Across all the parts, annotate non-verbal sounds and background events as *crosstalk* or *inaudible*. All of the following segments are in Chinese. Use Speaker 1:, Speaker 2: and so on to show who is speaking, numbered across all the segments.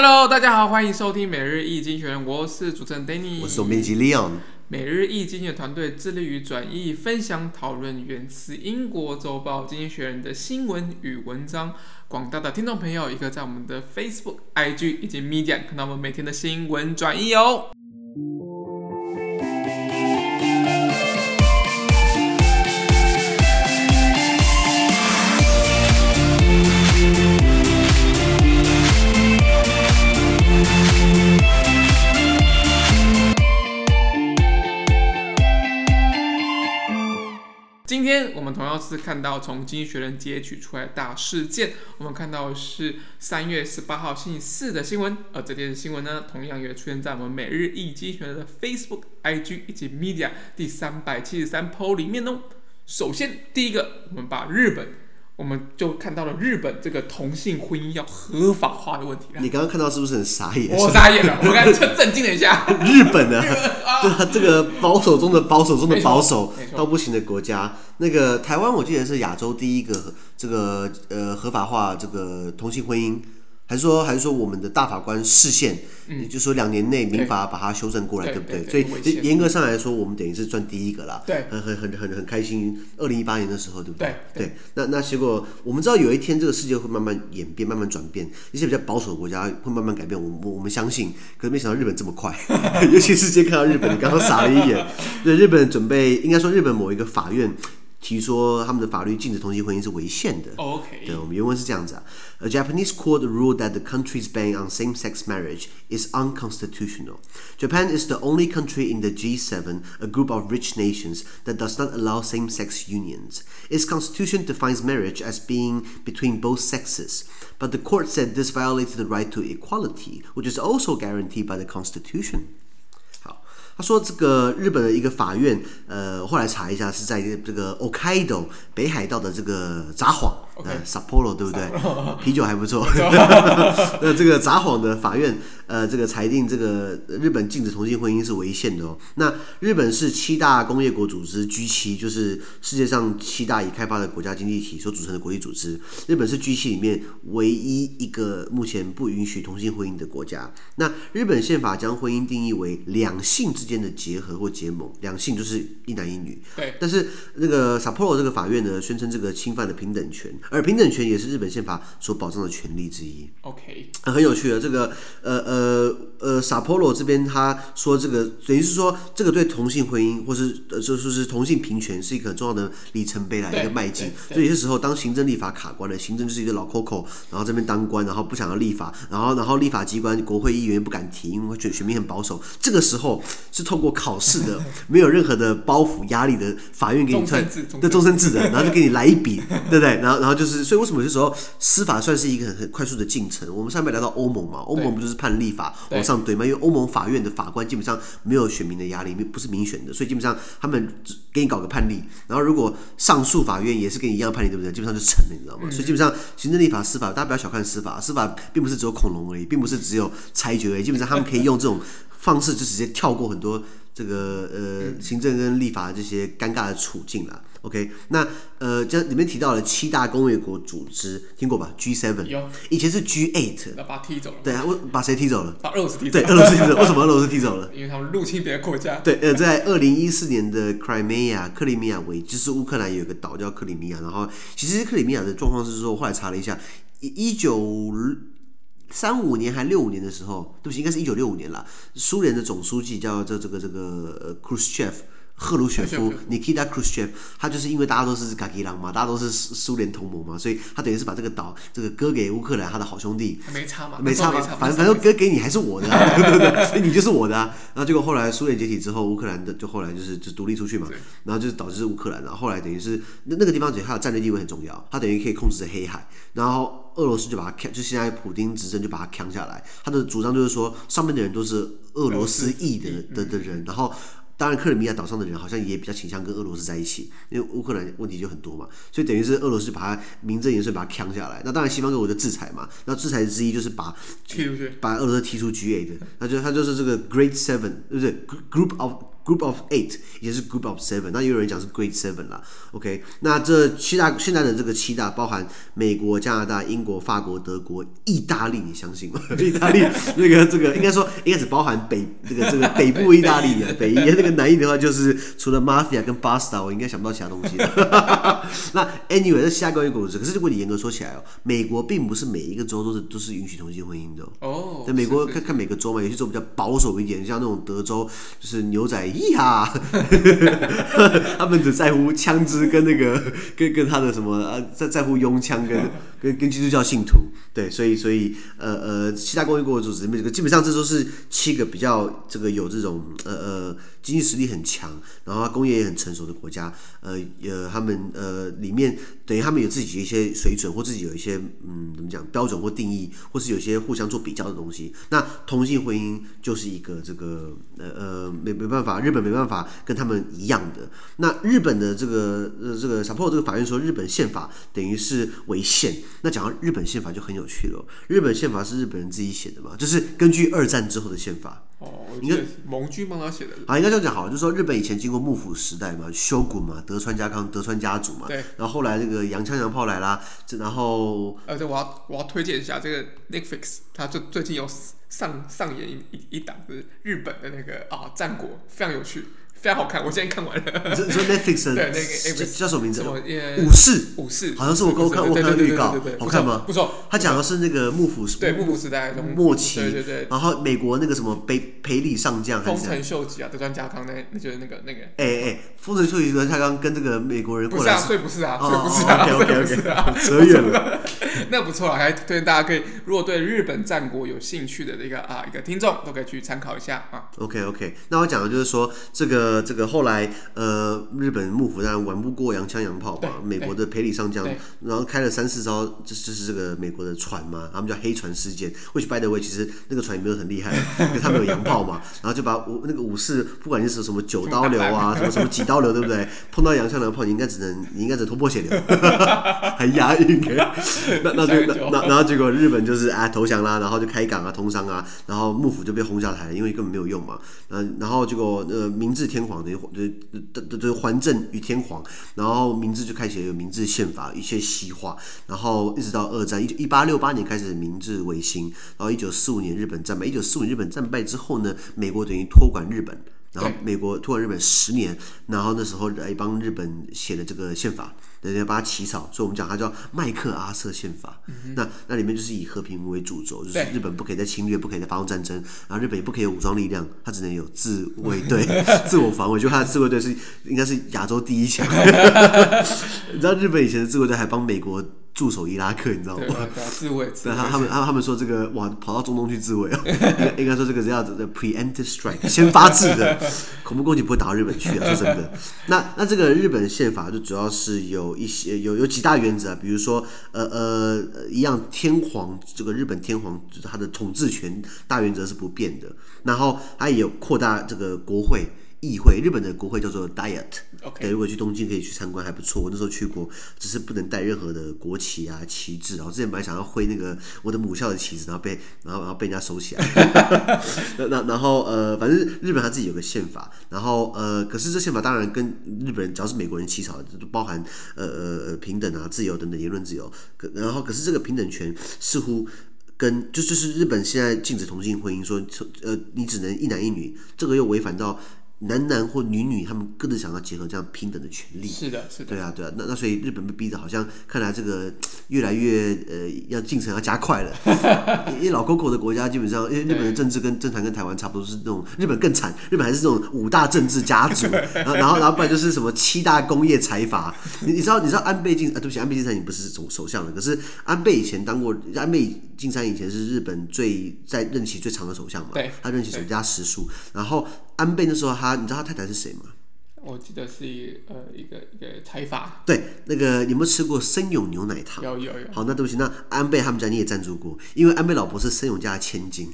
Speaker 1: Hello，大家好，欢迎收听每日易经人，我是主持人 Danny，
Speaker 2: 我是总编辑 Leon。
Speaker 1: 每日易经济学人团队致力于转译、分享、讨论源自英国周报《经济学人》的新闻与文章。广大的听众朋友，一个在我们的 Facebook、IG 以及 Media 看到我们每天的新闻转译哦。今天我们同样是看到从《经济学人》截取出来大事件。我们看到是三月十八号星期四的新闻，而这篇新闻呢，同样也出现在我们每日一经济学的 Facebook、IG 以及 Media 第三百七十三 po 里面哦。首先，第一个，我们把日本。我们就看到了日本这个同性婚姻要合法化的问题。
Speaker 2: 你刚刚看到是不是很傻眼？
Speaker 1: 我傻眼了，*laughs* 我刚才震惊了一下。
Speaker 2: 日本呢、啊，*laughs* 对啊，这个保守中的保守中的保守到不行的国家。那个台湾，我记得是亚洲第一个这个呃合法化这个同性婚姻。还是说，还是说，我们的大法官释宪，也就是说两年内民法把它修正过来，对，对不对？所以严格上来说，我们等于是赚第一个啦。对，很很很很很开心。二零一八年的时候，对不对？对，对那那结果，我们知道有一天这个世界会慢慢演变，慢慢转变，一些比较保守的国家会慢慢改变。我们我们相信，可是没想到日本这么快，*laughs* 尤其是今天看到日本，你刚刚傻了一眼。对，日本准备，应该说日本某一个法院。提说他们的法律禁止同性婚姻是违宪的。
Speaker 1: Oh, OK，
Speaker 2: 对，我们原文是这样子啊。A Japanese court ruled that the country's ban on same-sex marriage is unconstitutional. Japan is the only country in the G7, a group of rich nations, that does not allow same-sex unions. Its constitution defines marriage as being between both sexes, but the court said this violated the right to equality, which is also guaranteed by the constitution. 他说：“这个日本的一个法院，呃，后来查一下，是在这个 Okido 北海道的这个札幌，呃，Sapporo 对不对？*laughs* 啤酒还不错。*laughs* *laughs* 那这个札幌的法院，呃，这个裁定这个日本禁止同性婚姻是违宪的哦。那日本是七大工业国组织 G7，就是世界上七大已开发的国家经济体所组成的国际组织。日本是 G7 里面唯一一个目前不允许同性婚姻的国家。那日本宪法将婚姻定义为两性之间的结合或结盟，两性就是一男一女。对。但是那个 Sapporo 这个法院呢，宣称这个侵犯了平等权，而平等权也是日本宪法所保障的权利之一。
Speaker 1: OK，
Speaker 2: 很有趣的这个，呃呃呃，Sapporo 这边他说这个等于是说，这个对同性婚姻或是呃就说是同性平权是一个很重要的里程碑来一个迈进。所以有些时候当行政立法卡关了，行政就是一个老 Coco，然后这边当官，然后不想要立法，然后然后立法机关国会议员不敢提，因为选选民很保守，这个时候。是透过考试的，*laughs* 没有任何的包袱压力的法院给你算的终身制的，然后就给你来一笔，*laughs* 对不对？然后然后就是，所以为什么有些时候司法算是一个很很快速的进程？我们上面聊到欧盟嘛，欧盟不就是判立法往上堆嘛？因为欧盟法院的法官基本上没有选民的压力，不是民选的，所以基本上他们给你搞个判例，然后如果上诉法院也是跟你一样判例，对不对？基本上就成了，你知道吗？所以基本上行政立法、司法，大家不要小看司法，司法并不是只有恐龙而已，并不是只有裁决而已，基本上他们可以用这种。方式就直接跳过很多这个呃行政跟立法的这些尴尬的处境了。OK，那呃，这里面提到了七大工业国组织，听过吧？G7 有，以前是 G8，
Speaker 1: 那把他踢走了。
Speaker 2: 对啊，我把谁踢走了？
Speaker 1: 把俄罗斯踢走了。
Speaker 2: 对，俄罗斯踢走了。为什么俄罗斯踢走了？*laughs*
Speaker 1: 因为他们入侵别的国家。
Speaker 2: 对，呃，在二零一四年的 Crimea 克里米亚危机，就是乌克兰有一个岛叫克里米亚，然后其实克里米亚的状况是说，我后来查了一下，一九。三五年还六五年的时候，对不起，应该是一九六五年了。苏联的总书记叫这这个这个 Khrushchev。赫鲁雪夫，Nikita Khrushchev，他就是因为大家都是嘎吉狼嘛，大家都是苏联同盟嘛，所以他等于是把这个岛这个割给乌克兰，他的好兄弟。
Speaker 1: 没差嘛？
Speaker 2: 没差嘛？反正反正割给你还是我的，啊，*laughs* 对不对？所以你就是我的啊。然后结果后来苏联解体之后，乌克兰的就后来就是就独立出去嘛，然后就导致是乌克兰。然后后来等于是那那个地方，等于它的战略地位很重要，它等于可以控制着黑海。然后俄罗斯就把它扛，就现在普丁执政就把它扛下来。他的主张就是说，上面的人都是俄罗斯裔的的的人，然后。当然，克里米亚岛上的人好像也比较倾向跟俄罗斯在一起，因为乌克兰问题就很多嘛，所以等于是俄罗斯把它名正言顺把它扛下来。那当然，西方各国的制裁嘛，那制裁之一就是把把俄罗斯踢出 G8 的，那就他就是这个 Great Seven，对不对？Group of Group of Eight，也是 Group of Seven，那也有人讲是 Grade Seven 啦。OK，那这七大现在的这个七大包含美国、加拿大、英国、法国、德国、意大利，你相信吗？*laughs* 意大利那个这个应该说应该只包含北这个这个北部意大利啊，北意那个南意的话就是除了 Mafia 跟 Basta，我应该想不到其他东西。*laughs* 那 Anyway，这七大工业国，可是如果你严格说起来哦，美国并不是每一个州都是都是允许同性婚姻的哦。在美国看看每个州嘛，有些州比较保守一点，像那种德州就是牛仔呀，*laughs* 他们只在乎枪支跟那个跟跟他的什么啊在在乎拥枪跟跟跟基督教信徒。对，所以所以呃呃，七大工业国组织里面这个基本上这都是七个比较这个有这种呃呃经济实力很强，然后工业也很成熟的国家，呃呃他们呃里面等于他们有自己一些水准或自己有一些嗯怎么讲标准或定义，或是有些互相做比较的东西。那同性婚姻就是一个这个呃呃没没办法，日本没办法跟他们一样的。那日本的这个呃这个 support 这个法院说日本宪法等于是违宪。那讲到日本宪法就很有趣了，日本宪法是日本人自己写的嘛，就是根据二战之后的宪法。
Speaker 1: 哦，应该盟军帮他写的。
Speaker 2: 啊，应该这样讲好，就是说日本以前经过幕府时代嘛，修古嘛，德川家康、德川家族嘛。
Speaker 1: 对。
Speaker 2: 然后后来这个洋枪洋炮来啦，这然后。
Speaker 1: 呃，对，我要我要推荐一下这个 Netflix，它最最近有上上演一一一档是日本的那个啊战国，非常有趣。非常好看，我现在看完了。
Speaker 2: 你说 Netflix 的 *laughs*
Speaker 1: 对那个
Speaker 2: 叫什么名字？
Speaker 1: 武士。武士。
Speaker 2: 好像是我刚看我看预告，好看吗？
Speaker 1: 不错。
Speaker 2: 他讲的是那个幕府时
Speaker 1: 对幕府时代
Speaker 2: 末期，
Speaker 1: 对对对。
Speaker 2: 然后美国那个什么培培里上将，
Speaker 1: 丰臣秀吉啊，德川家康那那就是那个那个。
Speaker 2: 哎哎，丰臣秀吉德川家康跟这个美国人过来。
Speaker 1: 不是啊，所以不是啊，所以不是啊。
Speaker 2: OK OK OK。扯远了。*laughs* *laughs*
Speaker 1: 那不错啊，还推荐大家可以，如果对日本战国有兴趣的这个啊一个听众，都可以去参考一下啊。
Speaker 2: OK OK，那我讲的就是说这个这个后来。呃，日本幕府当然玩不过洋枪洋炮嘛，美国的培里上将，然后开了三四招，这就是这个美国的船嘛，他们叫黑船事件。Which by the way，其实那个船也没有很厉害，*laughs* 因为他们有洋炮嘛，然后就把武那个武士，不管你是什么九刀流啊，*laughs* 什么什么几刀流，对不对？碰到洋枪洋炮，你应该只能你应该只能头破血流，还押韵。那那就那那然后结果日本就是啊投降啦，然后就开港啊通商啊，然后幕府就被轰下台，因为根本没有用嘛。嗯，然后结果呃明治天皇等于就。的的的还政于天皇，然后明治就开始有明治宪法一些西化，然后一直到二战一一八六八年开始明治维新，然后一九四五年日本战败，一九四五年日本战败之后呢，美国等于托管日本，然后美国托管日本十年，然后那时候来帮日本写的这个宪法。人家把它起草，所以我们讲它叫麦克阿瑟宪法。嗯、那那里面就是以和平为主轴，就是日本不可以再侵略，不可以再发动战争，然后日本也不可以有武装力量，它只能有自卫队、*laughs* 自我防卫。就它的自卫队是应该是亚洲第一强。*laughs* 你知道日本以前的自卫队还帮美国驻守伊拉克，你知道吗？
Speaker 1: 自卫。*laughs*
Speaker 2: 对，他他们他他们说这个哇，跑到中东去自卫啊，*laughs* 应该说这个是要的 preemptive strike，先发制的 *laughs* 恐怖攻击不会打到日本去啊，说真的。那那这个日本宪法就主要是有一些有有几大原则啊，比如说呃呃一样，天皇这个日本天皇就是他的统治权大原则是不变的，然后他也有扩大这个国会。议会，日本的国会叫做 Diet。对，如果去东京可以去参观，还不错。我那时候去过，只是不能带任何的国旗啊、旗帜。然后之前本来想要挥那个我的母校的旗子，然后被然后然后被人家收起来。*laughs* 然然后呃，反正日本他自己有个宪法，然后呃，可是这宪法当然跟日本人只要是美国人起草的，就包含呃呃平等啊、自由等等言论自由。可然后可是这个平等权似乎跟就就是日本现在禁止同性婚姻，说呃你只能一男一女，这个又违反到。男男或女女，他们各自想要结合这样平等的权利。
Speaker 1: 是的，是的。
Speaker 2: 对啊，对啊。那那所以日本被逼的好像看来这个越来越呃要进程要加快了。*laughs* 因为老 Coco 的国家基本上，因为日本的政治跟政坛跟台湾差不多是那种，日本更惨，日本还是这种五大政治家族，*laughs* 然后然后然后不然就是什么七大工业财阀。你你知道你知道安倍晋啊，对不起，安倍晋三已经不是首首相了，可是安倍以前当过安倍晋三以前是日本最在任期最长的首相嘛，
Speaker 1: 对，
Speaker 2: 他任期首加时数，然后。安倍那时候他，你知道他太太是谁吗？
Speaker 1: 我记得是一呃一个一个财阀。
Speaker 2: 对，那个有没有吃过森永牛奶糖？
Speaker 1: 有有有。好，
Speaker 2: 那对不起，那安倍他们家你也赞助过，因为安倍老婆是森永家的千金。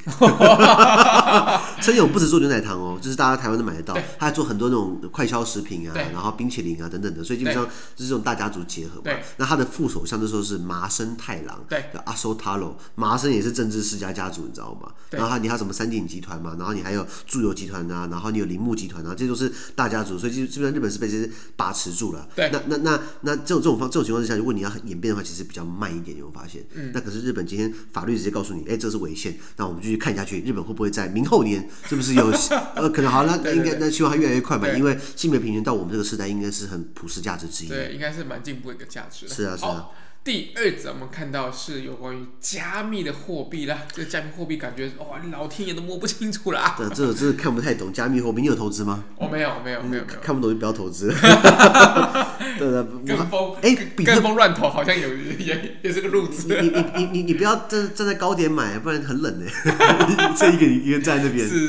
Speaker 2: 森永不止做牛奶糖哦，就是大家台湾都买得到，他还做很多那种快消食品啊，然后冰淇淋啊等等的，所以基本上就是这种大家族结合嘛。那他的副手相对说是麻生太郎，
Speaker 1: 对，
Speaker 2: 阿苏塔罗，麻生也是政治世家家族，你知道吗？然后他你还有什么三井集团嘛，然后你还有住友集团啊，然后你有铃木集团啊，这些都是大家族，所以基基本上日本是被这些把持住了。
Speaker 1: 对，
Speaker 2: 那那那那这种这种方这种情况之下，如果你要演变的话，其实比较慢一点，你会发现。嗯。那可是日本今天法律直接告诉你，哎，这是违宪，那我们继续看下去，日本会不会在明后年是不是有 *laughs* 呃可能好？那应该那希望它越来越快吧，因为性别平权到我们这个时代应该是很普世价值之一。
Speaker 1: 对，应该是蛮进步的一个价值。
Speaker 2: 是啊，是啊。
Speaker 1: 第二则我们看到是有关于加密的货币啦，这个加密货币感觉哇，老天爷都摸不清楚啦。
Speaker 2: 这这这看不太懂加密货币，你有投资吗？
Speaker 1: 我没有，没有，没有，
Speaker 2: 看不懂就不要投资。*laughs* 对对，
Speaker 1: 跟风哎，跟风乱投好像有 *laughs* 也也是个路子。
Speaker 2: 你你你你你不要站站在高点买，不然很冷呢。*laughs* 这一个一个站在那边。
Speaker 1: 是。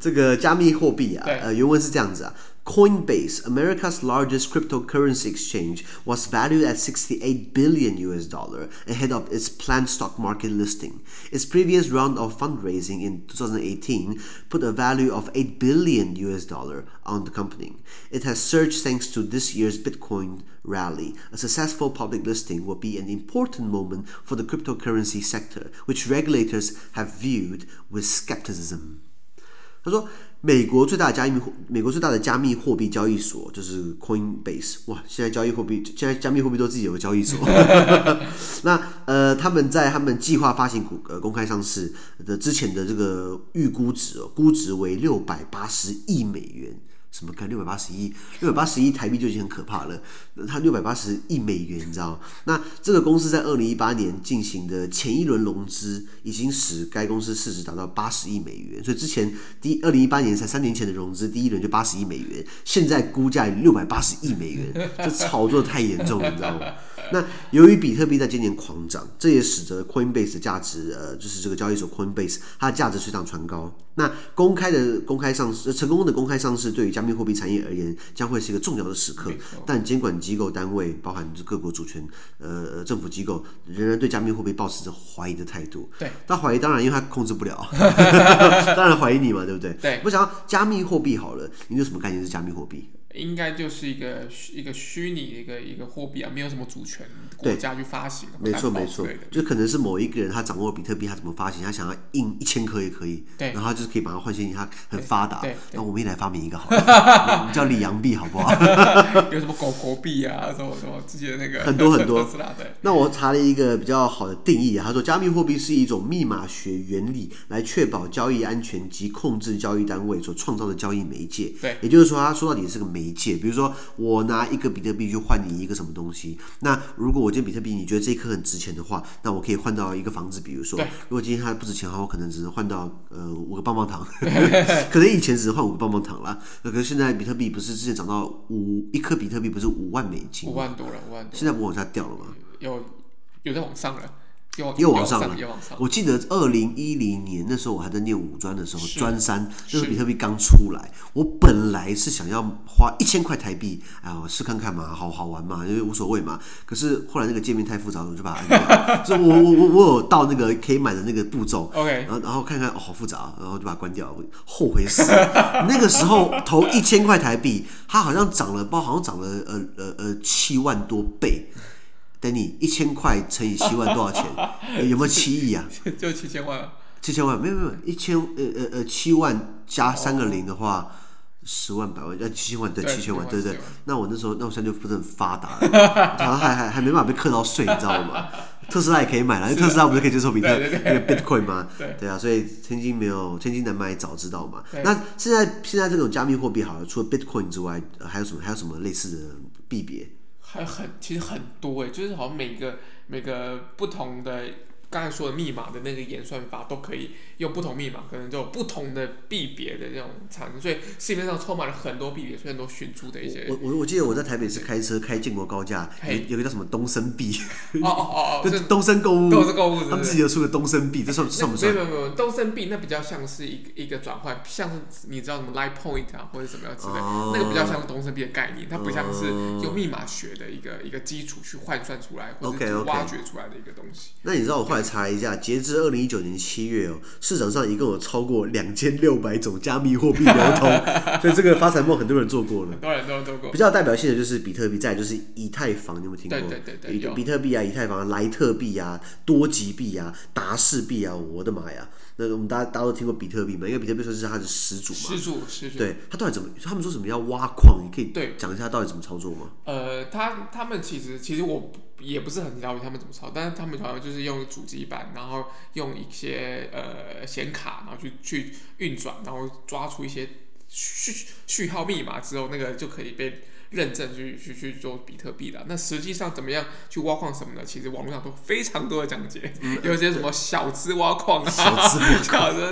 Speaker 2: 这个加密货币啊，呃，原文是这样子啊。Coinbase, America's largest cryptocurrency exchange, was valued at 68 billion US dollar ahead of its planned stock market listing. Its previous round of fundraising in 2018 put a value of 8 billion US dollar on the company. It has surged thanks to this year's Bitcoin rally. A successful public listing will be an important moment for the cryptocurrency sector, which regulators have viewed with skepticism. 他说。美国最大的加密货，美国最大的加密货币交易所就是 Coinbase。哇，现在交易货币，现在加密货币都自己有个交易所。*laughs* 那呃，他们在他们计划发行股呃公开上市的之前的这个预估值哦，估值为六百八十亿美元。什么干六百八十亿？六百八十亿台币就已经很可怕了。那它六百八十亿美元，你知道？那这个公司在二零一八年进行的前一轮融资，已经使该公司市值达到八十亿美元。所以之前第二零一八年才三年前的融资，第一轮就八十亿美元，现在估价六百八十亿美元，这炒作太严重了，你知道吗？那由于比特币在今年狂涨，这也使得 Coinbase 的价值，呃，就是这个交易所 Coinbase 它的价值水涨船高。那公开的公开上市，成功的公开上市，对于加密货币产业而言，将会是一个重要的时刻。但监管机构单位，包含各国主权，呃，政府机构，仍然对加密货币保持着怀疑的态度。对，他怀疑，当然，因为他控制不了，*laughs* 当然怀疑你嘛，对不对？
Speaker 1: 对。
Speaker 2: 我想要加密货币好了，你有什么概念是加密货币？
Speaker 1: 应该就是一个一个虚拟的一个一个货币啊，没有什么主权国家去发行。
Speaker 2: 没错没错，就可能是某一个人他掌握比特币，他怎么发行？他想要印一千颗也可以，对，然后他就是可以把它换现金，他很发达。那我们也来发明一个好了，*laughs* 我们叫里昂币，好不好？*laughs*
Speaker 1: 有什么狗狗币啊，什么什么之前那个
Speaker 2: 很多很多。那我查了一个比较好的定义啊，他说加密货币是一种密码学原理来确保交易安全及控制交易单位所创造的交易媒介。
Speaker 1: 对，
Speaker 2: 也就是说，他说到底是个媒。媒介，比如说我拿一个比特币去换你一个什么东西，那如果我今天比特币你觉得这一颗很值钱的话，那我可以换到一个房子。比如说，如果今天它不值钱的话，我可能只能换到呃五个棒棒糖，*laughs* 可能以前只能换五个棒棒糖啦。那可是现在比特币不是之前涨到五一颗比特币不是五万美金，
Speaker 1: 五万多了，五万多，
Speaker 2: 现在不往下掉了吗？
Speaker 1: 有有在往上了。
Speaker 2: 又往上了，我记得二零一零年那时候我还在念五专的时候，专三那时候比特币刚出来，我本来是想要花一千块台币，哎，我试看看嘛，好好玩嘛，因为无所谓嘛。可是后来那个界面太复杂了，我就把它按掉。*laughs* 所以我我我我有到那个可以买的那个步骤
Speaker 1: ，OK，
Speaker 2: 然后然后看看哦，好复杂，然后就把它关掉，后悔死了。那个时候投一千块台币，它好像涨了，包好像涨了呃呃呃七万多倍。等你一千块乘以七万多少钱？*laughs* 有没有七亿啊？*laughs*
Speaker 1: 就七千万。
Speaker 2: 七千万没有没有一千呃呃呃七万加三个零的话，十万百万呃七千万对七千万对对。那我那时候那我现在就不是很发达了，然后还还还没办法被课到税，你知道吗？*laughs* 特斯拉也可以买了，因为特斯拉不是可以接受比特那个 Bitcoin 吗？对啊，所以千金没有千金难买早知道嘛。那现在现在这种加密货币好了，除了 Bitcoin 之外，还有什么还有什么类似的币别？
Speaker 1: 还很其实很多诶，就是好像每个每个不同的刚才说的密码的那个演算法都可以用不同密码，可能就有不同的币别的这种产生，所以市面上充满了很多币别，所以很多寻租的一些。
Speaker 2: 我我我记得我在台北是开车开建国高架，有有个叫什么东森币，
Speaker 1: 哦哦 *laughs* 哦，
Speaker 2: 就是东森购物，
Speaker 1: 东森购物，
Speaker 2: 他们自己又出个东森币，这算算不算？
Speaker 1: 没有没有没有，东森币那比较像是一个一个转换，像是你知道什么 Line Point 啊或者什么样之类，哦、那个比较像是东森币的概念，它不像是用密码学的一个一个基础去换算出来或者挖掘出来的一个东西。
Speaker 2: 那你知道我后来查一下，截至二零一九年七月哦，市场上一共有超过两千六百种加密货币流通，*laughs* 所以这个发财梦很多人做过了，
Speaker 1: 很多人都做过。
Speaker 2: 比较代表性的就是比特币，再就是以太坊，你有没有听过？
Speaker 1: 对对对对，
Speaker 2: 比比特币啊，以太坊、莱特币啊、多吉币啊、达士币啊，我的妈呀！那我们大家大家都听过比特币嘛？因为比特币算是它的始祖嘛。
Speaker 1: 始祖，始祖。
Speaker 2: 对，它到底怎么？他们说什么要挖矿？你可以讲一下到底怎么操作吗？
Speaker 1: 呃，他他们其实其实我也不是很了解他们怎么操，但是他们好像就是用主机板，然后用一些呃显卡，然后去去运转，然后抓出一些序序号密码之后，那个就可以被。认证去去去做比特币的，那实际上怎么样去挖矿什么的，其实网络上都非常多的讲解，嗯、有些什么小资挖矿啊，小资 *laughs*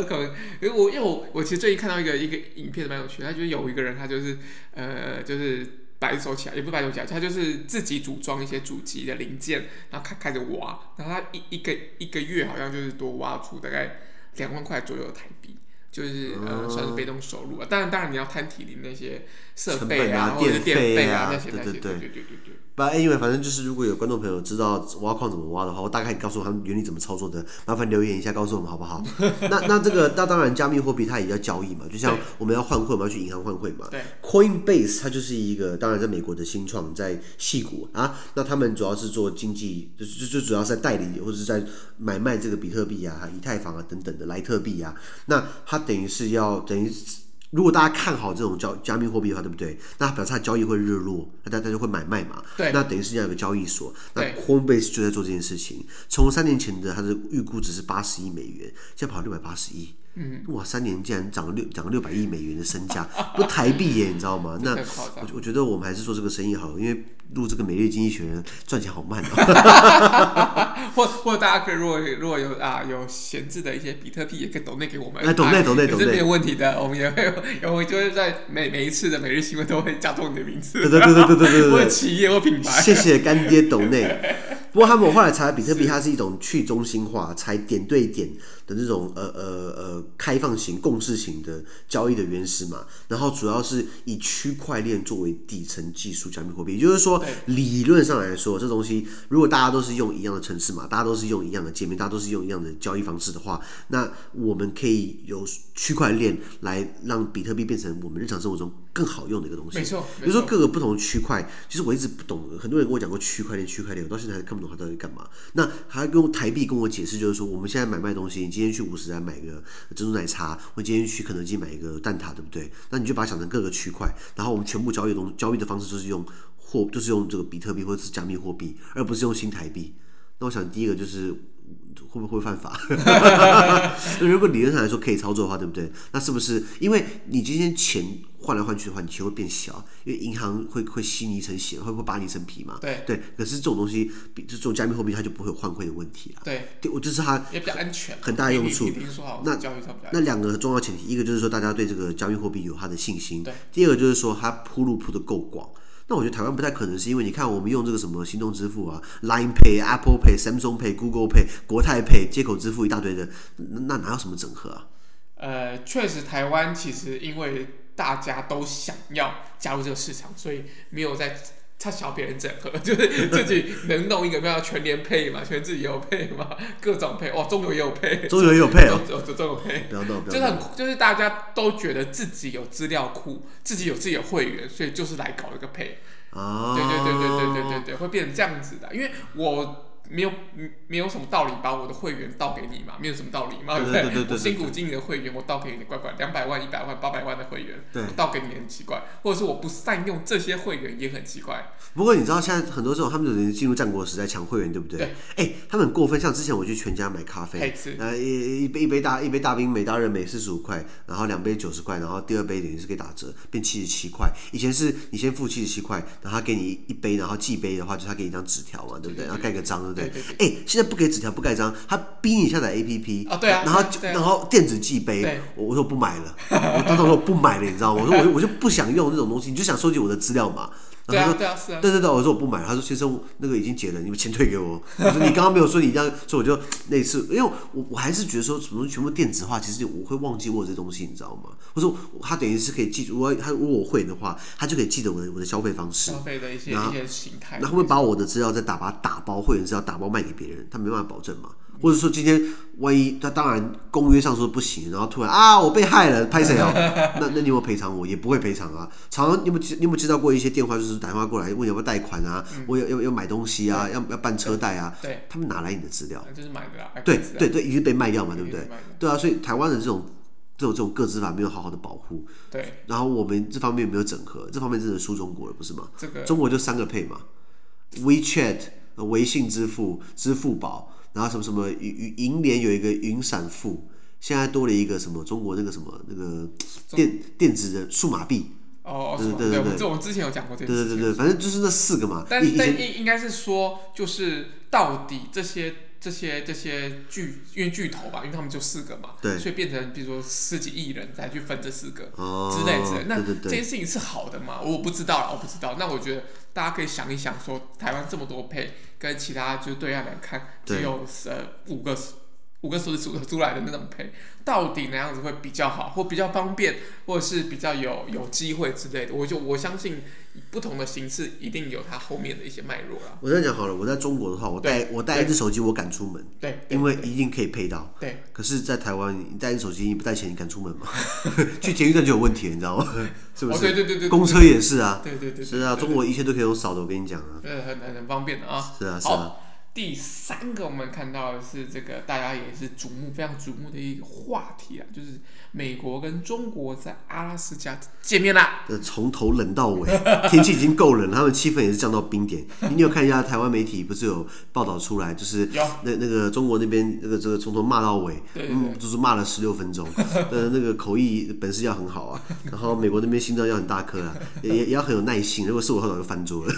Speaker 1: 可能，因为我因为我我其实最近看到一个一个影片蛮有趣的，他就是有一个人他就是呃就是白手起来，也不是白手起来，他就是自己组装一些主机的零件，然后开开始挖，然后他一一个一个月好像就是多挖出大概两万块左右的台币。就是呃，算是被动收入啊。当然，当然你要摊体力那些设备啊，电费啊那些那些，对对对对对。
Speaker 2: 不，anyway，反正就是如果有观众朋友知道挖矿怎么挖的话，我大概告诉他们原理怎么操作的，麻烦留言一下告诉我们好不好？那 *laughs* 那这个那当然，加密货币它也要交易嘛，就像我们要换汇，我们要去银行换汇嘛。
Speaker 1: 对。
Speaker 2: Coinbase 它就是一个，当然在美国的新创，在矽谷啊，那他们主要是做经济，就就就主要是在代理或者是在买卖这个比特币啊、以太坊啊等等的莱特币啊，那它等于是要等于。如果大家看好这种交加密货币的话，对不对？那表示它交易会日落，那大家就会买卖嘛。
Speaker 1: 对。
Speaker 2: 那等于是这样一个交易所。
Speaker 1: 对。
Speaker 2: 那 Coinbase 就在做这件事情。从三年前的它的预估值是八十亿美元，现在跑六百八十亿。嗯。哇，三年竟然涨了六涨了六百亿美元的身价，*laughs* 不台币耶，你知道吗？*laughs* 那我我觉得我们还是做这个生意好，因为。录这个《每日经济学人》赚钱好慢哦，*laughs*
Speaker 1: 或或大家可以如果如果有啊有闲置的一些比特币，也可以抖内给我们，
Speaker 2: 哎，抖内抖内抖内，
Speaker 1: 是没有问题的，我们也会有，我们就是在每每一次的每日新闻都会加重你的名字，
Speaker 2: 对对对对对对对，
Speaker 1: 或者企业或品牌，
Speaker 2: 谢谢干爹抖内。不过他们后来查，比特币它是一种去中心化、才点对点的这种呃呃呃开放型、共识型的交易的原始码，然后主要是以区块链作为底层技术加密货币，也就是说，理论上来说，这东西如果大家都是用一样的城市码，大家都是用一样的界面，大家都是用一样的交易方式的话，那我们可以由区块链来让比特币变成我们日常生活中更好用的一个东西。
Speaker 1: 没错，
Speaker 2: 比如说各个不同的区块，其实我一直不懂，很多人跟我讲过区块链，区块链，我到现在还看不懂它到底干嘛。那还用台币跟我解释，就是说我们现在买卖东西，你今天去五十来买个珍珠奶茶，我今天去肯德基买一个蛋挞，对不对？那你就把它想成各个区块，然后我们全部交易东交易的方式就是用。货就是用这个比特币或者是加密货币，而不是用新台币。那我想第一个就是会不会犯法？那 *laughs* 如果理论上来说可以操作的话，对不对？那是不是因为你今天钱换来换去的话，你钱会变小，因为银行会会吸你一层血，会不会扒你一层皮嘛？
Speaker 1: 对
Speaker 2: 对。可是这种东西，比这种加密货币，它就不会有换汇的问题了。
Speaker 1: 对，
Speaker 2: 我就是它
Speaker 1: 也比较安全，
Speaker 2: 很大的用处。那那两个重要前提，一个就是说大家对这个加密货币有它的信心。
Speaker 1: 对。
Speaker 2: 第二个就是说它铺路铺的够广。那我觉得台湾不太可能，是因为你看我们用这个什么行动支付啊，Line Pay、Apple Pay、Samsung Pay、Google Pay、国泰 Pay 接口支付一大堆的，那哪有什么整合啊？
Speaker 1: 呃，确实台湾其实因为大家都想要加入这个市场，所以没有在。他想要别人整合，*laughs* 就是 *laughs* 自己能弄一个，叫全联配嘛，全自己也有配嘛，*laughs* 各种配，哇，中游也有配，
Speaker 2: 中游也有配哦，
Speaker 1: 中中有配，就是很，就是大家都觉得自己有资料库，自己有自己的会员，所以就是来搞一个配，啊，对对对对对对对对，会变成这样子的，因为我。没有，没有什么道理把我的会员倒给你嘛，没有什么道理嘛，对不对？我辛苦经营的会员，我倒给你，怪怪，两百万、一百万、八百万的会员，对，我倒给你很奇怪，或者是我不善用这些会员也很奇怪。
Speaker 2: 不过你知道现在很多这种他们有人进入战国时代抢会员，对不对？对。哎，他们很过分，像之前我去全家买咖啡，呃，一一杯一杯大一杯大冰美大热美四十五块，然后两杯九十块，然后第二杯等于是可以打折，变七十七块。以前是你先付七十七块，然后他给你一杯，然后寄杯的话，就他给你一张纸条嘛，对不对？然后盖个章。不
Speaker 1: 对？
Speaker 2: 哎，现在不给纸条不盖章，他逼你下载 APP
Speaker 1: 啊对啊
Speaker 2: 然
Speaker 1: 后
Speaker 2: 然后电子寄杯，我我说不买了，我当时说我不买了，你知道吗？我说我就我就不想用这种东西，你就想收集我的资料嘛。
Speaker 1: 对啊，
Speaker 2: 然后他说
Speaker 1: 对啊，是啊。
Speaker 2: 对对对，我说我不买。他说先生，那个已经结了，你们钱退给我。我说你刚刚没有说你这样，所以我就那次，因为我我还是觉得说什么东西全部电子化，其实我会忘记我有这东西，你知道吗？我说他等于是可以记住，我他如果我会的话，他就可以记得我的我的消费方式，
Speaker 1: 消费的一些形态。
Speaker 2: 那会不会把我的资料再打把它打包，会员资料打包卖给别人？他没办法保证嘛。或者说今天万一他当然公约上说不行，然后突然啊我被害了，拍谁哦？*laughs* 那那你有没有赔偿我？也不会赔偿啊。常常你有没有你有没有接到过一些电话，就是打电话过来问你要不要贷款啊？
Speaker 1: 嗯
Speaker 2: 我要要要买东西啊？要要办车贷啊？
Speaker 1: 对，
Speaker 2: 他们哪来你的资料？
Speaker 1: 就是买的啊。对
Speaker 2: 对对，一定被卖掉嘛，对不
Speaker 1: 对？
Speaker 2: 对啊，所以台湾的这种这种这种个资法没有好好的保护，
Speaker 1: 对，
Speaker 2: 然后我们这方面没有整合，这方面真的输中国了，不是吗？
Speaker 1: 这个
Speaker 2: 中国就三个配嘛，WeChat、呃微信支付、支付宝，然后什么什么银银联有一个云闪付，现在多了一个什么中国那个什么那个电电子的数码币，
Speaker 1: 哦，
Speaker 2: 对对对对
Speaker 1: 对我这我们之前有讲过这件事情。
Speaker 2: 对对对对，反正就是那四个嘛。
Speaker 1: 但但应应该是说，就是到底这些这些这些巨因为巨头吧，因为他们就四个嘛，
Speaker 2: 对
Speaker 1: 所以变成比如说十几亿人才去分这四个、
Speaker 2: 哦
Speaker 1: 之类之类。那
Speaker 2: 对对对
Speaker 1: 这件事情是好的吗？我不知道啦，我不知道。那我觉得大家可以想一想说，台湾这么多配，跟其他就是对岸来看，只有呃五个五个数字数得出来的那种配，到底哪样子会比较好，或比较方便，或者是比较有有机会之类的？我就我相信不同的形式一定有它后面的一些脉络啦。
Speaker 2: 我这样讲好了，我在中国的话，我带我带一只手机，我敢出
Speaker 1: 门，对，
Speaker 2: 因为一定可以配到。
Speaker 1: 对。
Speaker 2: 可是，在台湾，你带一只手机，你不带钱，你敢出门吗？*laughs* 去捷运站就有问题，你知道吗？*laughs* 是不是？
Speaker 1: 哦，对对对对，
Speaker 2: 公车也是啊。
Speaker 1: 对对对，
Speaker 2: 是啊，中国一切都可以用扫的，我跟你讲啊。
Speaker 1: 对，很很很方便的啊。
Speaker 2: 是啊，是啊。
Speaker 1: 第三个我们看到的是这个大家也是瞩目、非常瞩目的一个话题啊，就是美国跟中国在阿拉斯加见面啦。
Speaker 2: 呃，从头冷到尾，*laughs* 天气已经够冷了，他们气氛也是降到冰点。你有看一下台湾媒体不是有报道出来，就是那那个中国那边那个这个从头骂到尾，嗯，就是骂了十六分钟，*laughs* 呃，那个口译本事要很好啊。然后美国那边心脏要很大颗啊，也也要很有耐心。如果是我，他早就翻桌了。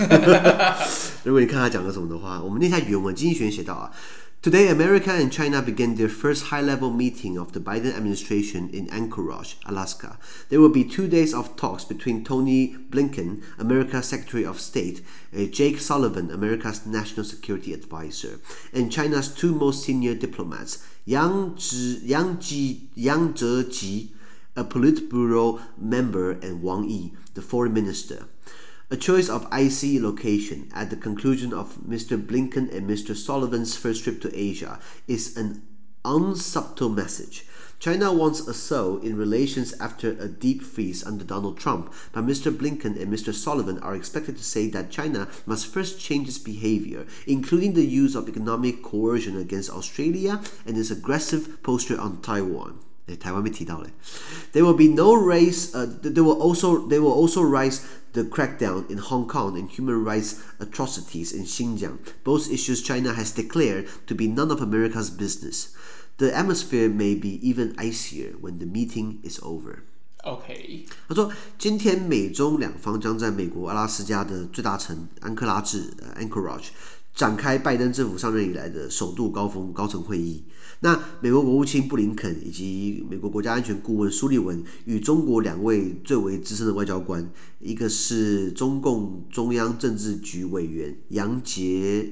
Speaker 2: *laughs* 如果你看他讲了什么的话，我们念一下原文。经济学人写到啊。Today, America and China began their first high-level meeting of the Biden administration in Anchorage, Alaska. There will be two days of talks between Tony Blinken, America's Secretary of State, Jake Sullivan, America's National Security Advisor, and China's two most senior diplomats, Yang, Zhi, Yang, Ji, Yang Zheji, a Politburo member, and Wang Yi, the foreign minister. A choice of IC location at the conclusion of Mr. Blinken and Mr. Sullivan's first trip to Asia is an unsubtle message. China wants a sow in relations after a deep freeze under Donald Trump, but Mr. Blinken and Mr. Sullivan are expected to say that China must first change its behavior, including the use of economic coercion against Australia and its aggressive posture on Taiwan. 哎，台湾被提到了。There will be no race. Uh, they will also they will also rise the crackdown in Hong Kong and human rights atrocities in Xinjiang. Both issues China has declared to be none of America's business. The atmosphere may be even icier when the meeting is over.
Speaker 1: OK，
Speaker 2: 他说，今天美中两方将在美国阿拉斯加的最大城安克拉治呃 （Anchorage） 展开拜登政府上任以来的首度高峰高层会议。 那美国国务卿布林肯以及美国国家安全顾问苏利文与中国两位最为资深的外交官，一个是中共中央政治局委员杨洁，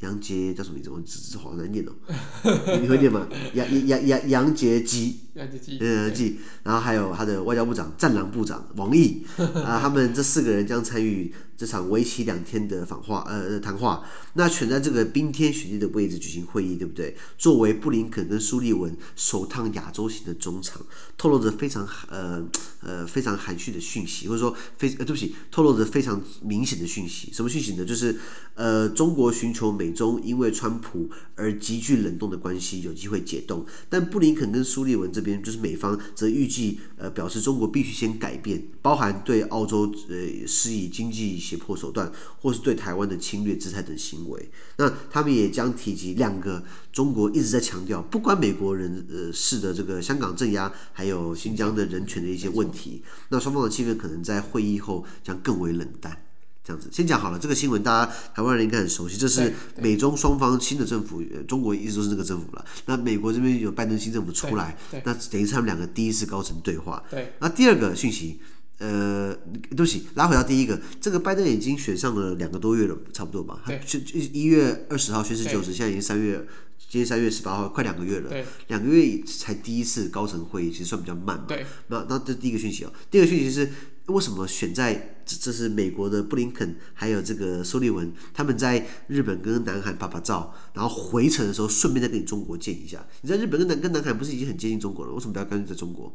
Speaker 2: 杨洁叫什么名字？我这这好难念哦，*laughs* 你会念吗？杨杨杨杨洁基，
Speaker 1: 杨洁基，
Speaker 2: 呃基，然后还有他的外交部长战狼部长王毅 *laughs* 啊，他们这四个人将参与这场为期两天的访话呃谈话。那选在这个冰天雪地的位置举行会议，对不对？作为布林肯跟苏利文首趟亚洲行的中场，透露着非常呃呃非常含蓄的讯息，或者说非呃对不起，透露着非常明显的讯息。什么讯息呢？就是呃中国寻求美中因为川普而急剧冷冻的关系有机会解冻，但布林肯跟苏利文这边就是美方则预计呃表示中国必须先改变，包含对澳洲呃施以经济胁迫手段，或是对台湾的侵略姿态等行为。那他们也将提及两个中国一直在强调，不关美国人呃事的这个香港镇压，还有新疆的人权的一些问题。那双方的气氛可能在会议后将更为冷淡。这样子，先讲好了，这个新闻大家台湾人应该很熟悉，这是美中双方新的政府，中国一直都是那个政府了。那美国这边有拜登新政府出来，那等于是他们两个第一次高层对话。
Speaker 1: 对，
Speaker 2: 那第二个讯息，呃，对不起，拉回到第一个，这个拜登已经选上了两个多月了，差不多吧？
Speaker 1: 对，
Speaker 2: 就一月二十号宣誓就职，现在已经三月，今天三月十八号，快两个月了。对，两个月才第一次高层会议，其实算比较慢嘛。
Speaker 1: 对，
Speaker 2: 那那这第一个讯息哦，第二个讯息是。为什么选在这？这是美国的布林肯，还有这个苏利文，他们在日本跟南韩拍拍照，然后回程的时候顺便再跟你中国见一下。你在日本跟南跟南韩不是已经很接近中国了？为什么不要干脆在中国？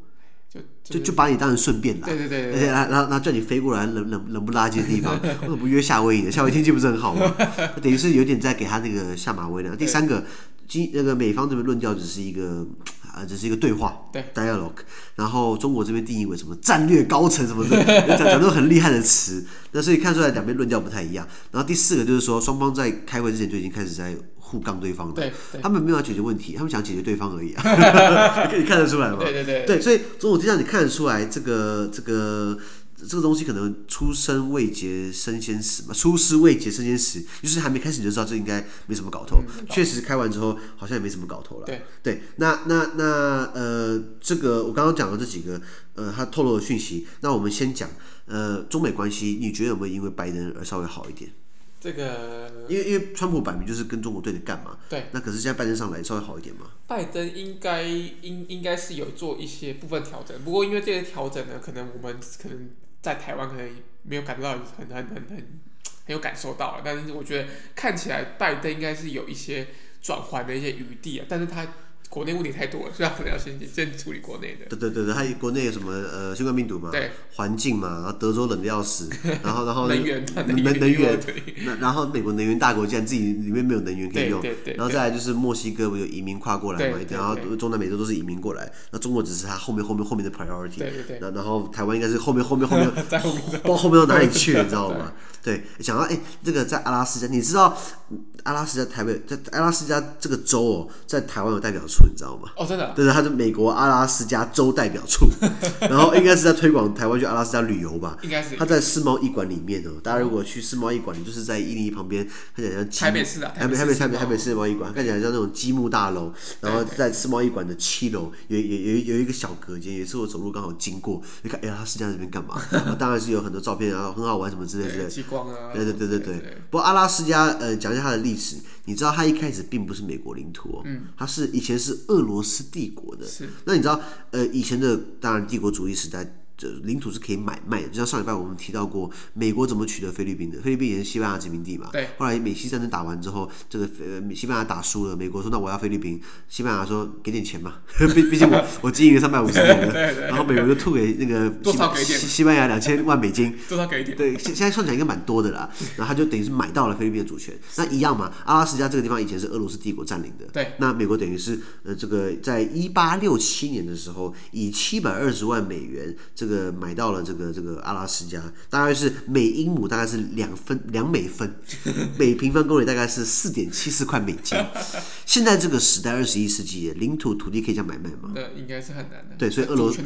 Speaker 2: 就就就把你当成顺便来，
Speaker 1: 对对对，
Speaker 2: 而且然后然后叫你飞过来冷冷冷不拉几的地方，为什么不约夏威夷呢？夏威夷天气不是很好吗？*laughs* *laughs* 等于是有点在给他那个下马威了。第三个，今那个美方这边论调只是一个。啊，这是一个对话，
Speaker 1: 对
Speaker 2: ，dialogue，然后中国这边定义为什么战略高层什么的，讲讲都很厉害的词，那所以看出来两边论调不太一样。然后第四个就是说，双方在开会之前就已经开始在互杠对方了，
Speaker 1: 对，
Speaker 2: 他们没有要解决问题，他们想解决对方而已啊，*laughs* 可以看得出来吗？
Speaker 1: 对对对，
Speaker 2: 对，所以从我这样你看得出来这个这个。这个东西可能出生未捷身先死嘛，出师未捷身先死，就是还没开始你就知道这应该没什么搞头。嗯、确实开完之后好像也没什么搞头了。
Speaker 1: 对
Speaker 2: 对，那那那呃，这个我刚刚讲的这几个呃，他透露的讯息，那我们先讲呃，中美关系，你觉得有没有因为拜登而稍微好一点？
Speaker 1: 这个，
Speaker 2: 因为因为川普摆明就是跟中国对着干嘛。
Speaker 1: 对。
Speaker 2: 那可是现在拜登上来稍微好一点嘛？
Speaker 1: 拜登应该应应该是有做一些部分调整，不过因为这些调整呢，可能我们可能。在台湾可能没有感觉到很很很很很有感受到了，但是我觉得看起来拜登应该是有一些转换的一些余地啊，但是他。国内问题太多了，所以他可能要先先处理国内的。
Speaker 2: 对对对对，他国内有什么呃新冠病毒嘛？
Speaker 1: 对。环
Speaker 2: 境嘛，然后德州冷的要死，然后然后
Speaker 1: 能源
Speaker 2: 能源能源，那然后美国能源大国竟然自己里面没有能源可以用，然后再来就是墨西哥不有移民跨过来嘛，然后中南美洲都是移民过来，那中国只是他后面后面后面的 priority，
Speaker 1: 对对对。
Speaker 2: 然然后台湾应该是后面后面后面，不知道后面到哪里去了，你知道吗？对，讲到哎，这个在阿拉斯加，你知道？阿拉斯加台北，在阿拉斯加这个州哦，在台湾有代表处，你知道吗？
Speaker 1: 哦，真的。
Speaker 2: 对对，它是美国阿拉斯加州代表处，*laughs* 然后应该是在推广台湾去阿拉斯加旅游吧？
Speaker 1: 应该是。
Speaker 2: 他在世贸一馆里面哦，大家如果去世贸一馆，你就是在一零一旁边，看起来像
Speaker 1: 台北市的
Speaker 2: 台北台北台北台北世贸一馆，看起来像那种积木大楼，然后在世贸一馆的七楼有有有有一个小隔间，也是我走路刚好经过，你看，哎，阿拉斯加这边干嘛？当然是有很多照片啊，很好玩什么之类之类。
Speaker 1: 极光啊。
Speaker 2: 对对对对对。不过阿拉斯加，呃，讲一下它的历史，你知道？它一开始并不是美国领土哦，嗯，它是以前是俄罗斯帝国的。是，那你知道，呃，以前的当然帝国主义时代。这领土是可以买卖的，就像上礼拜我们提到过，美国怎么取得菲律宾的？菲律宾也是西班牙殖民地嘛。对。后来美西战争打完之后，这个呃西班牙打输了，美国说那我要菲律宾，西班牙说给点钱嘛，*laughs* 毕毕竟我 *laughs* 我经营了三百五十年了。对对。然后美国就吐给那个西西班牙两千万美金。多少给一点？对，现现在算起来应该蛮多的啦。然后他就等于是买到了菲律宾的主权。那一样嘛，阿拉斯加这个地方以前是俄罗斯帝国占领的。对。那美国等于是呃这个在一八六七年的时候，以七百二十万美元这个买到了这个。这个阿拉斯加大概是每英亩大概是两分两美分，*laughs* 每平方公里大概是四点七四块美金。现在这个时代二十一世纪，领土土地可以这样买卖吗？
Speaker 1: 对，应该是很难的。
Speaker 2: 对，所以俄罗斯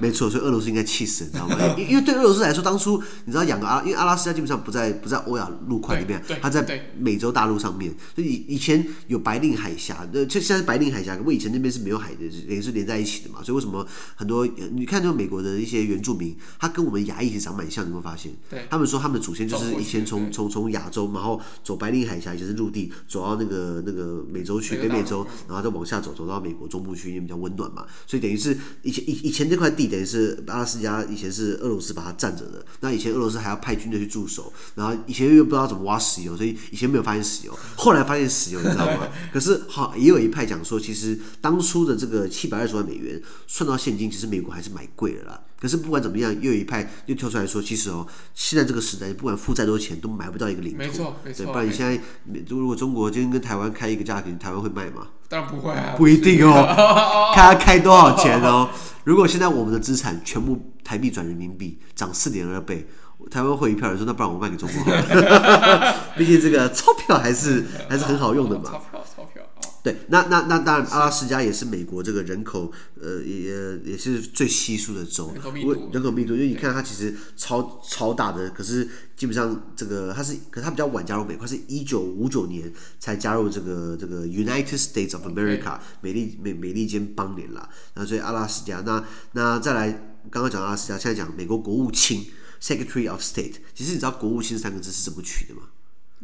Speaker 2: 没错，所以俄罗斯应该气死，你知道吗？因为对俄罗斯来说，当初你知道养个阿，因为阿拉斯加基本上不在不在欧亚陆块里面，它在美洲大陆上面，所以以前有白令海峡，呃，现在是白令海峡，不过以前那边是没有海的，也是连在一起的嘛。所以为什么很多你看，就美国的一些原住民，他跟我们亚裔其实长蛮像，你会发现，他们说他们的祖先就是以前从从从亚洲，然后走白令海峡，就是陆地，走到那个那个美洲去，北美洲，然后再往下走，走到美国中部去，因为比较温暖嘛。所以等于是以前以以前这块地等于是阿拉斯加，以前是俄罗斯把它占着的。那以前俄罗斯还要派军队去驻守，然后以前又不知道怎么挖石油，所以以前没有发现石油，后来发现石油，你知道吗？*laughs* 可是好也有一派讲说，其实当初的这个七百二十万美元算到现金，其实美国还是买贵了啦。可是不管怎么样，又有一派又跳出来说，其实哦，现在这个时代，不管付再多钱，都买不到一个领土。没错，没错。对，不然你现在，如果中国今天跟台湾开一个价，台湾会卖吗？当然不会啊。不一定哦，看 *laughs* 他开多少钱哦。如果现在我们的资产全部台币转人民币，涨四点二倍，台湾会一票人说，那不然我卖给中国好了。*laughs* 毕竟这个钞票还是还是很好用的嘛。对，那那那当然，阿拉斯加也是美国这个人口呃也也是最稀疏的州，
Speaker 1: 人口密度，
Speaker 2: 人口密度，因为你看它其实超超大的，可是基本上这个它是，可是它比较晚加入美国，它是一九五九年才加入这个这个 United States of America 美利美美利坚邦联啦，那所以阿拉斯加，那那再来刚刚讲阿拉斯加，现在讲美国国务卿 Secretary of State，其实你知道国务卿三个字是怎么取的吗？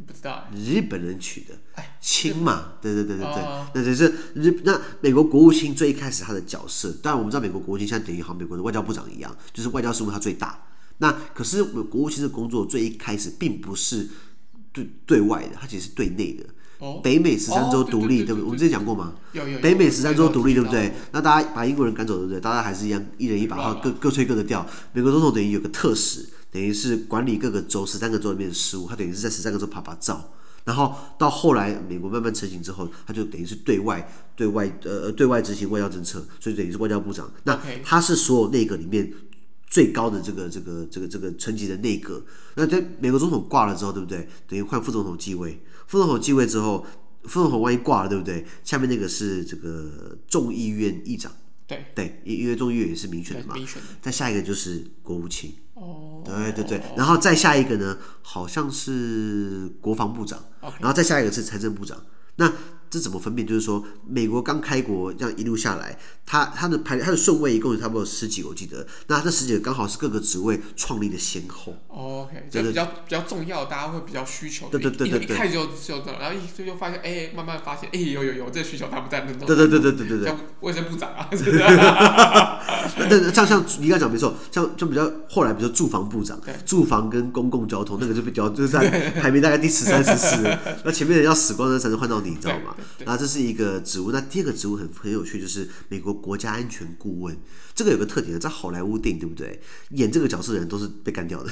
Speaker 1: 不知道，
Speaker 2: 日本人取的，卿嘛，对对对对对，
Speaker 1: 哦、
Speaker 2: 那就是日那美国国务卿最一开始他的角色，当然我们知道美国国务卿现在等于好像美国的外交部长一样，就是外交事务他最大。那可是国务卿的工作最一开始并不是对对外的，他其实是对内的。
Speaker 1: 哦、
Speaker 2: 北美十三州独立，
Speaker 1: 哦、对，不对？
Speaker 2: 我们之前讲过吗？
Speaker 1: 有有，
Speaker 2: 北美十三州独立，对不对？
Speaker 1: 哦、
Speaker 2: 那大家把英国人赶走，对不对？大家还是一样，一人一把号，各各吹各的调。美国总统等于有个特使，等于是管理各个州十三个州里面的事务，他等于是在十三个州啪啪照。然后到后来，美国慢慢成型之后，他就等于是对外、对外呃对外执行外交政策，所以等于是外交部长。那他是所有内阁里面最高的这个这个这个这个层级的内阁。那在美国总统挂了之后，对不对？等于换副总统继位。副总统继位之后，副总统万一挂了，对不对？下面那个是这个众议院议长。
Speaker 1: 对
Speaker 2: 对，因为众议院也是民选的嘛。
Speaker 1: 民选的。
Speaker 2: 再下一个就是国务卿。
Speaker 1: 哦。
Speaker 2: 对对对，然后再下一个呢，好像是国防部
Speaker 1: 长。
Speaker 2: 然后再下一个是财政部长。那这怎么分辨？就是说，美国刚开国这样一路下来，它它的排它的顺位一共有差不多十几个，我记得。那这十几个刚好是各个职位创立的先后。
Speaker 1: Oh, OK，就比较比较重要，大家会比较需求。
Speaker 2: 对对对对
Speaker 1: 一开始就就这，然后一就就发现，哎，慢慢发现，哎，有有有，这需求他不在那种。
Speaker 2: 对对对对对对对。
Speaker 1: 像卫生部长啊，*laughs* *laughs* 是
Speaker 2: 那像像你刚讲没错，像就比较后来，比如说住房部长，住房跟公共交通那个就比较就是在排名大概第十三十四，那前面人要死光了才能换到你，你知道吗？那这是一个职务。那第二个职务很很有趣，就是美国国家安全顾问。这个有个特点，在好莱坞电影对不对？演这个角色的人都是被干掉的。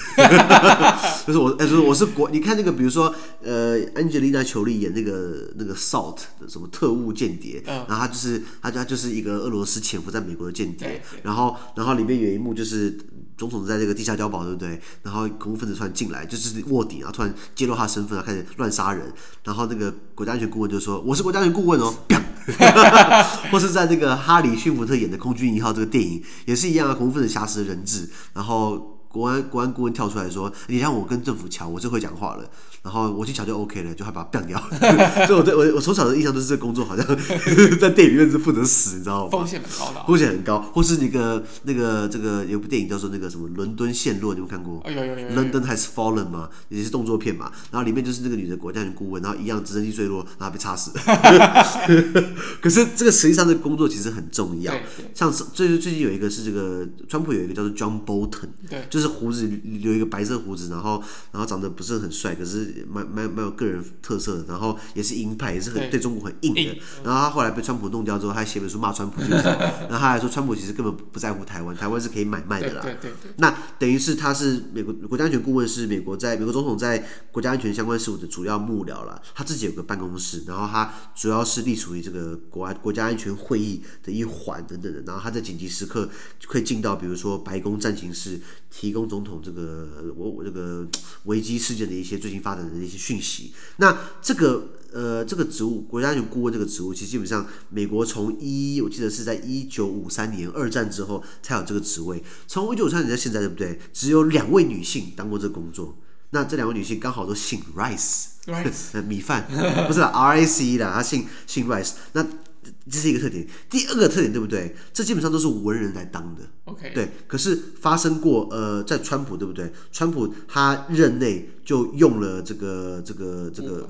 Speaker 2: *laughs* 就是我，哎，就是我是国。你看那个，比如说，呃，安吉丽娜·裘丽演那个那个 SALT 的什么特务间谍，然后他就是他他就是一个俄罗斯潜伏在美国的间谍。然后然后里面有一幕就是总统在这个地下碉堡，对不对？然后恐怖分子突然进来，就是卧底，然后突然揭露他身份，然后开始乱杀人。然后那个国家安全顾问就说：“我是国家安全顾问哦。*laughs* ” *laughs* 或是在那个哈里逊福特演的《空军一号》这个电影也是一样啊，恐怖分子挟持人质，然后国安国安顾问跳出来说：“你让我跟政府抢，我就会讲话了。”然后我去抢就 OK 了，就会把它 *laughs* 干掉。*laughs* 所以我对我我从小的印象都是这个工作好像 *laughs* 在电影院是负责死，你知道吗？
Speaker 1: 风险很高的。
Speaker 2: 风险很高，或是那个那个这个有部电影叫做那个什么《伦敦陷落》，你有没有看过？
Speaker 1: 哦有有有。
Speaker 2: London has fallen 嘛，也是动作片嘛。然后里面就是那个女的国家的顾问，然后一样直升机坠落，然后被插死。可是这个实际上这个工作其实很重要。像最最近有一个是这个川普有一个叫做 John Bolton，对，就是胡子留一个白色胡子，然后然后长得不是很帅，可是。蛮蛮蛮有个人特色的，然后也是鹰派，也是很对中国很硬的。然后他后来被川普弄掉之后，他写本书骂川普，就是，然后他还说川普其实根本不在乎台湾，台湾是可以买卖的啦。对对对。那等于是他是美国国家安全顾问，是美国在美国总统在国家安全相关事务的主要幕僚了。他自己有个办公室，然后他主要是隶属于这个国国家安全会议的一环等等的。然后他在紧急时刻就可以进到比如说白宫战情室，提供总统这个我我这个危机事件的一些最近发展的一些讯息。那这个呃，这个职务，国家安全顾问这个职务，其实基本上美国从一，我记得是在一九五三年二战之后才有这个职位。从一九五三年到现在，对不对？只有两位女性当过这个工作。那这两位女性刚好都姓 Rice，Rice *laughs* 米饭不是啦，R I C E 啦，她姓姓 Rice。那这是一个特点。第二个特点，对不对？这基本上都是文人来当的。
Speaker 1: OK，
Speaker 2: 对。可是发生过，呃，在川普，对不对？川普他任内就用了这个这个这个，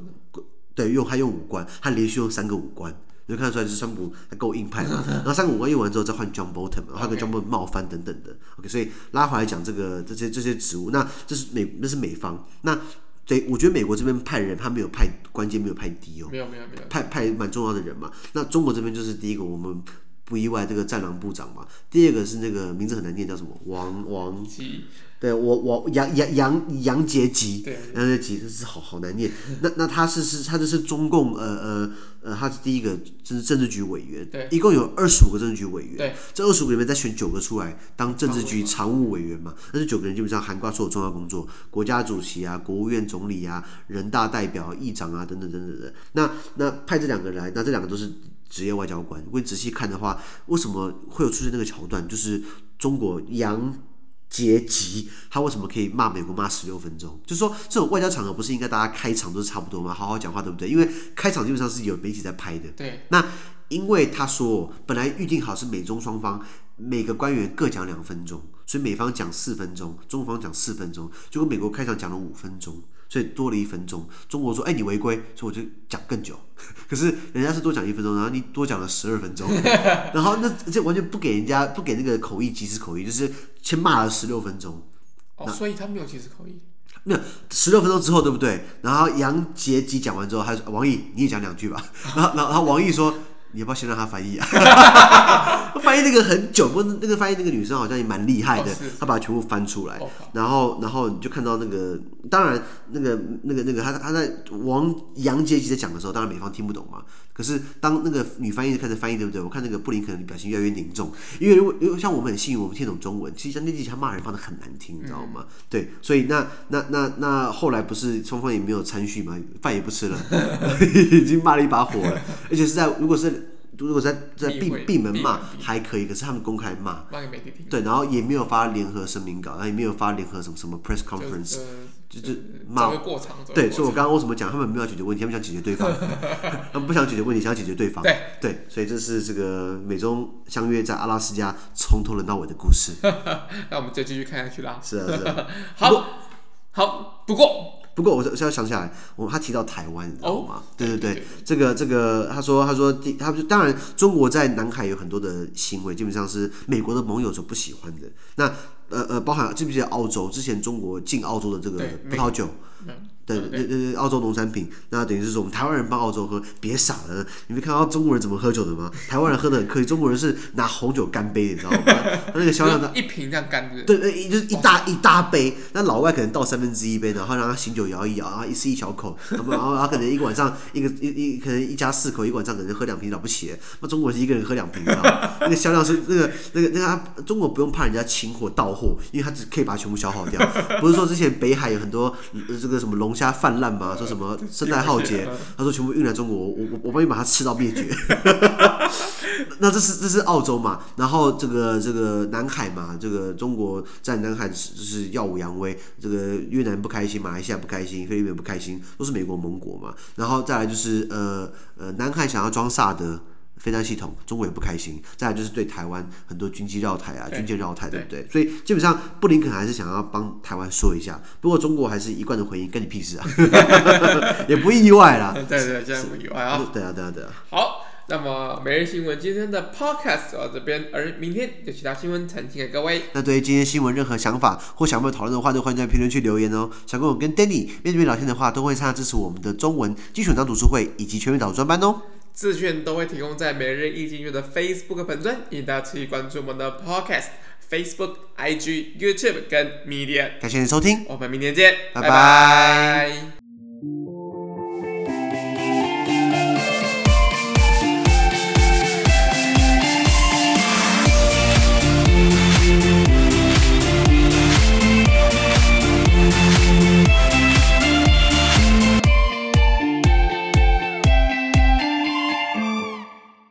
Speaker 2: 对，用他用五官，他连续用三个五官，你就看得出来，是川普还够硬派嘛。*laughs* 然后三个五官用完之后，再换 John Bolton，换个 John Bolton 冒翻等等的。OK，所以拉回来讲这个这些这些职务，那这是美那是美方那。对，我觉得美国这边派人，他没有派关键，没有派低哦，
Speaker 1: 没有没有没有，
Speaker 2: 派派蛮重要的人嘛。那中国这边就是第一个，我们不意外，这个战狼部长嘛。第二个是那个名字很难念，叫什么？王王，对我我杨杨杨杨洁篪，
Speaker 1: 对，
Speaker 2: 杨洁篪，这是好好难念。那那他是是他就是中共呃呃呃，他是第一个就是政治局委员，
Speaker 1: 对，
Speaker 2: 一共有二十五个政治局委员，
Speaker 1: 对，
Speaker 2: 这二十五个里面再选九个出来当政治局常务委员嘛，那这九个人基本上涵盖所有重要工作，国家主席啊，国务院总理啊，人大代表、议长啊等等等等的。那那派这两个人来，那这两个都是职业外交官。如果你仔细看的话，为什么会有出现那个桥段？就是中国杨。阶级，他为什么可以骂美国骂十六分钟？就是说，这种外交场合不是应该大家开场都是差不多吗？好好讲话，对不对？因为开场基本上是有媒体在拍的。
Speaker 1: 对。
Speaker 2: 那因为他说，本来预定好是美中双方每个官员各讲两分钟，所以美方讲四分钟，中方讲四分钟，结果美国开场讲了五分钟。所以多了一分钟，中国说：“哎、欸，你违规，所以我就讲更久。*laughs* ”可是人家是多讲一分钟，然后你多讲了十二分钟，*laughs* 然后那这完全不给人家不给那个口译及时口译，就是先骂了十六分钟。
Speaker 1: 哦，所以他没有及时口译。
Speaker 2: 没有十六分钟之后，对不对？然后杨洁篪讲完之后，他说：“王毅，你也讲两句吧。”然后，然后王毅说。你要不要先让他翻译啊？翻译那个很久，不过那个翻译那个女生好像也蛮厉害的，她、哦、把它全部翻出来，哦、然后然后你就看到那个，当然那个那个那个她她在王杨洁篪在讲的时候，当然美方听不懂嘛。可是当那个女翻译开始翻译，对不对？我看那个布林肯的表情越来越凝重，因为如果因为像我们很幸运，我们听懂中文，其实像那几他骂人骂的很难听，你知道吗？嗯、对，所以那那那那后来不是双方也没有参叙嘛，饭 *laughs* 也不吃了，*laughs* 已经骂了一把火了，而且是在如果是。如果在在闭闭门骂还可以，可是他们公开骂，对，然后也没有发联合声明稿，然后也没有发联合什么什么 press conference，就是骂。对，所以我刚刚为什么讲他们没有解决问题，他们想解决对方，*laughs* 他们不想解决问题，想要解决对方。对对，所以这是这个美中相约在阿拉斯加从头轮到尾的故事。*laughs*
Speaker 1: 那我们就继续看下去啦。
Speaker 2: 是啊是啊。*laughs*
Speaker 1: 好，好，不过。
Speaker 2: 不过我现在想起来，我他提到台湾，你知道吗？对对对，这个这个，他说他说他就当然中国在南海有很多的行为，基本上是美国的盟友所不喜欢的。那呃呃，包含记不记得澳洲之前中国进澳洲的这个葡萄酒？对对对，澳洲农产品，那等于是说我们台湾人帮澳洲喝，别傻了，你没看到中国人怎么喝酒的吗？台湾人喝的很客气，中国人是拿红酒干杯，你知道吗？他那个销量，
Speaker 1: 一瓶这样干的，
Speaker 2: 对对，就是一大一大杯，那老外可能倒三分之一杯，然后让他醒酒摇一摇啊，一吃一小口，然后他可能一个晚上一个一一可能一家四口，一个晚上可能喝两瓶了不起，那中国人是一个人喝两瓶，你知道吗？那个销量是那个那个那个他中国不用怕人家清货到货，因为他只可以把它全部消耗掉，不是说之前北海有很多这个什么龙虾泛滥嘛？说什么生态浩劫？他说全部运来中国，我我我帮你把它吃到灭绝。*laughs* 那这是这是澳洲嘛？然后这个这个南海嘛？这个中国在南海就是耀武扬威。这个越南不开心，马来西亚不开心，菲律宾不开心，都是美国盟国嘛。然后再来就是呃呃，南海想要装萨德。飞弹系统，中国也不开心。再来就是对台湾很多军机绕台啊，军舰绕台，对不对？所以基本上布林肯还是想要帮台湾说一下。不过中国还是一贯的回应，跟你屁事啊，*laughs* 也不意外啦。对 *laughs* 对，这样不意外啊。对啊，对啊，对啊。
Speaker 1: 好，那么每日新闻今天的 podcast 就到这边，而明天有其他新闻呈现给各位。
Speaker 2: 那对于今天新闻任何想法或想要讨论的话，都欢迎在评论区留言哦。想跟我跟 Danny 面对面聊天的话，都会参加支持我们的中文基础章读书会以及全民导读专班哦。
Speaker 1: 资讯都会提供在每日一经月的 Facebook 粉专，也大家持续关注我们的 Podcast、Facebook、IG、YouTube 跟 Media。
Speaker 2: 感谢您收听，
Speaker 1: 我们明天见，拜拜。
Speaker 2: 拜拜。